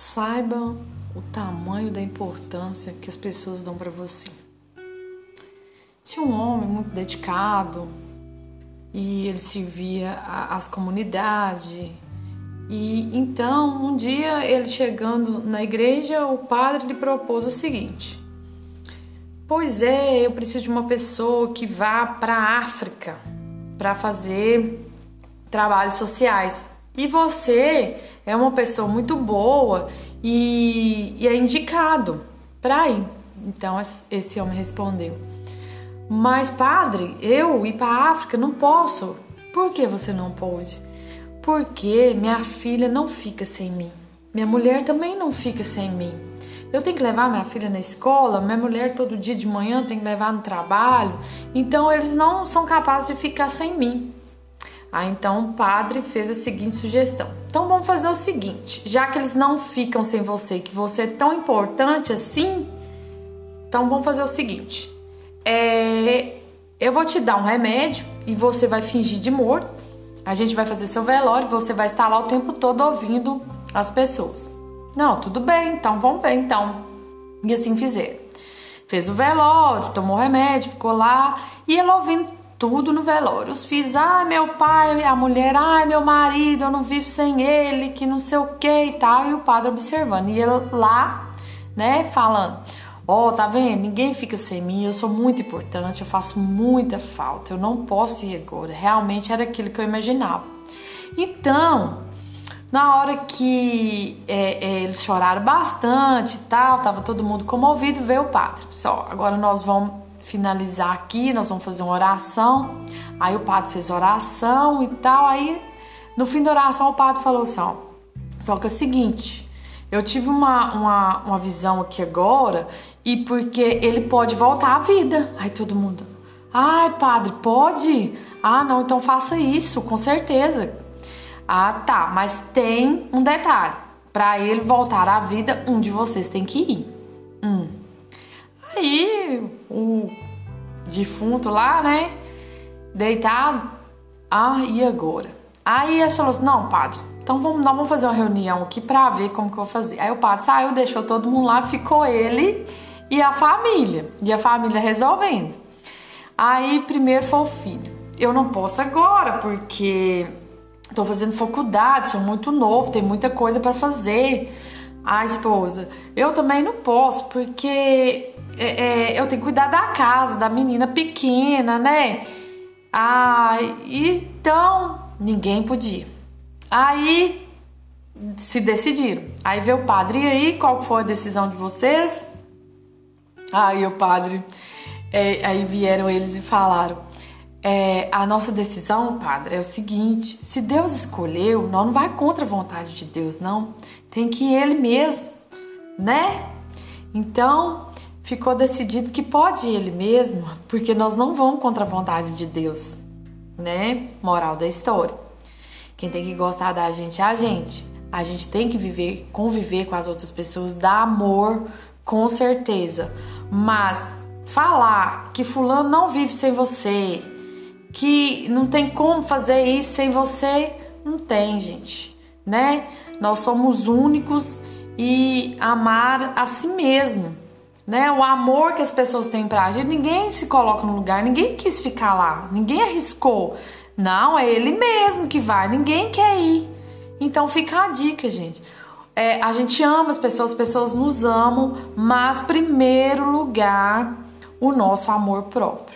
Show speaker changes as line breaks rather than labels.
Saiba o tamanho da importância que as pessoas dão para você. Tinha um homem muito dedicado e ele servia as comunidades. E então, um dia ele chegando na igreja, o padre lhe propôs o seguinte: Pois é, eu preciso de uma pessoa que vá para a África para fazer trabalhos sociais. E você é uma pessoa muito boa e, e é indicado para ir. Então esse homem respondeu: Mas padre, eu ir para a África não posso. Por que você não pode? Porque minha filha não fica sem mim. Minha mulher também não fica sem mim. Eu tenho que levar minha filha na escola, minha mulher todo dia de manhã tem que levar no trabalho. Então eles não são capazes de ficar sem mim. Ah, então o padre fez a seguinte sugestão. Então vamos fazer o seguinte: já que eles não ficam sem você, que você é tão importante assim, então vamos fazer o seguinte: é, eu vou te dar um remédio e você vai fingir de morto. A gente vai fazer seu velório você vai estar lá o tempo todo ouvindo as pessoas. Não, tudo bem, então vamos ver então. E assim fizeram. Fez o velório, tomou o remédio, ficou lá e ele ouvindo tudo no velório. Os filhos, ai meu pai, a mulher, ai meu marido, eu não vivo sem ele, que não sei o que e tal. E o padre observando. E ele lá, né, falando: Ó, oh, tá vendo? Ninguém fica sem mim, eu sou muito importante, eu faço muita falta, eu não posso ir agora. Realmente era aquilo que eu imaginava. Então, na hora que é, é, eles choraram bastante e tal, tava todo mundo comovido, veio o padre. Só, agora nós vamos finalizar aqui, nós vamos fazer uma oração. Aí o padre fez oração e tal. Aí no fim da oração o padre falou assim: ó, só que é o seguinte, eu tive uma, uma, uma visão aqui agora e porque ele pode voltar à vida. Aí todo mundo, ai padre, pode? Ah, não, então faça isso, com certeza. Ah, tá, mas tem um detalhe. Para ele voltar à vida, um de vocês tem que ir. Hum. Aí o defunto lá, né? Deitado. Ah, e agora? Aí ele falou assim: não, padre, então vamos, nós vamos fazer uma reunião aqui pra ver como que eu vou fazer. Aí o padre saiu, deixou todo mundo lá, ficou ele e a família. E a família resolvendo. Aí primeiro foi o filho. Eu não posso agora, porque tô fazendo faculdade, sou muito novo, tem muita coisa para fazer. A esposa, eu também não posso, porque é, é, eu tenho que cuidar da casa, da menina pequena, né? Ah, então ninguém podia. Aí se decidiram. Aí veio o padre, e aí qual foi a decisão de vocês? Aí o padre, é, aí vieram eles e falaram: é, a nossa decisão, padre, é o seguinte: se Deus escolheu, nós não vai contra a vontade de Deus, não. Tem que ir Ele mesmo, né? Então ficou decidido que pode ir Ele mesmo, porque nós não vamos contra a vontade de Deus, né? Moral da história. Quem tem que gostar da gente é a gente. A gente tem que viver, conviver com as outras pessoas, dar amor, com certeza. Mas falar que fulano não vive sem você, que não tem como fazer isso sem você, não tem, gente, né? Nós somos únicos e amar a si mesmo, né? O amor que as pessoas têm pra gente, ninguém se coloca no lugar, ninguém quis ficar lá, ninguém arriscou. Não, é ele mesmo que vai, ninguém quer ir. Então fica a dica, gente. É, a gente ama as pessoas, as pessoas nos amam, mas primeiro lugar, o nosso amor próprio.